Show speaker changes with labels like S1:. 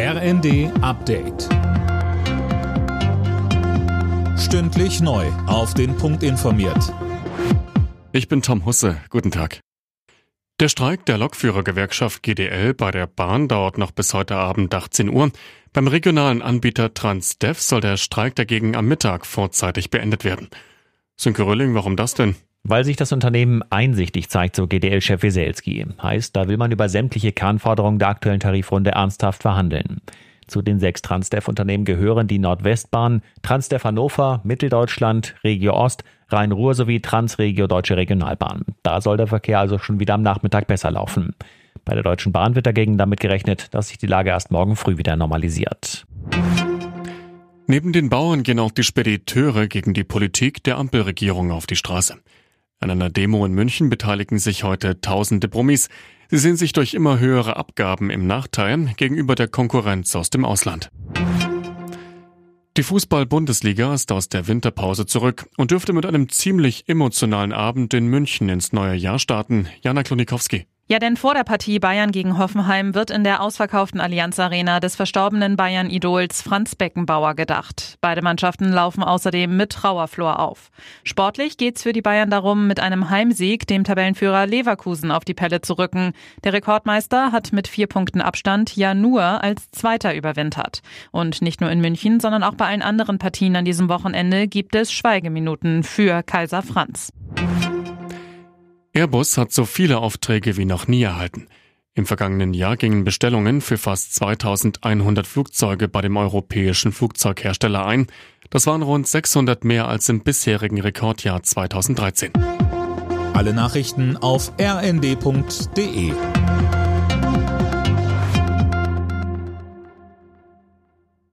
S1: RND Update. Stündlich neu. Auf den Punkt informiert.
S2: Ich bin Tom Husse. Guten Tag. Der Streik der Lokführergewerkschaft GDL bei der Bahn dauert noch bis heute Abend 18 Uhr. Beim regionalen Anbieter Transdev soll der Streik dagegen am Mittag vorzeitig beendet werden. Sönke Rölling, warum das denn?
S3: Weil sich das Unternehmen einsichtig zeigt, so GDL-Chef Weselski. Heißt, da will man über sämtliche Kernforderungen der aktuellen Tarifrunde ernsthaft verhandeln. Zu den sechs Transdev-Unternehmen gehören die Nordwestbahn, Transdev Hannover, Mitteldeutschland, Regio Ost, Rhein-Ruhr sowie Transregio Deutsche Regionalbahn. Da soll der Verkehr also schon wieder am Nachmittag besser laufen. Bei der Deutschen Bahn wird dagegen damit gerechnet, dass sich die Lage erst morgen früh wieder normalisiert.
S2: Neben den Bauern gehen auch die Spediteure gegen die Politik der Ampelregierung auf die Straße. An einer Demo in München beteiligen sich heute tausende Promis. Sie sehen sich durch immer höhere Abgaben im Nachteil gegenüber der Konkurrenz aus dem Ausland. Die Fußball-Bundesliga ist aus der Winterpause zurück und dürfte mit einem ziemlich emotionalen Abend in München ins neue Jahr starten. Jana Klonikowski.
S4: Ja, denn vor der Partie Bayern gegen Hoffenheim wird in der ausverkauften Allianz Arena des verstorbenen Bayern-Idols Franz Beckenbauer gedacht. Beide Mannschaften laufen außerdem mit Trauerflor auf. Sportlich geht's für die Bayern darum, mit einem Heimsieg dem Tabellenführer Leverkusen auf die Pelle zu rücken. Der Rekordmeister hat mit vier Punkten Abstand ja nur als Zweiter überwintert. Und nicht nur in München, sondern auch bei allen anderen Partien an diesem Wochenende gibt es Schweigeminuten für Kaiser Franz.
S2: Airbus hat so viele Aufträge wie noch nie erhalten. Im vergangenen Jahr gingen Bestellungen für fast 2100 Flugzeuge bei dem europäischen Flugzeughersteller ein. Das waren rund 600 mehr als im bisherigen Rekordjahr 2013.
S1: Alle Nachrichten auf rnd.de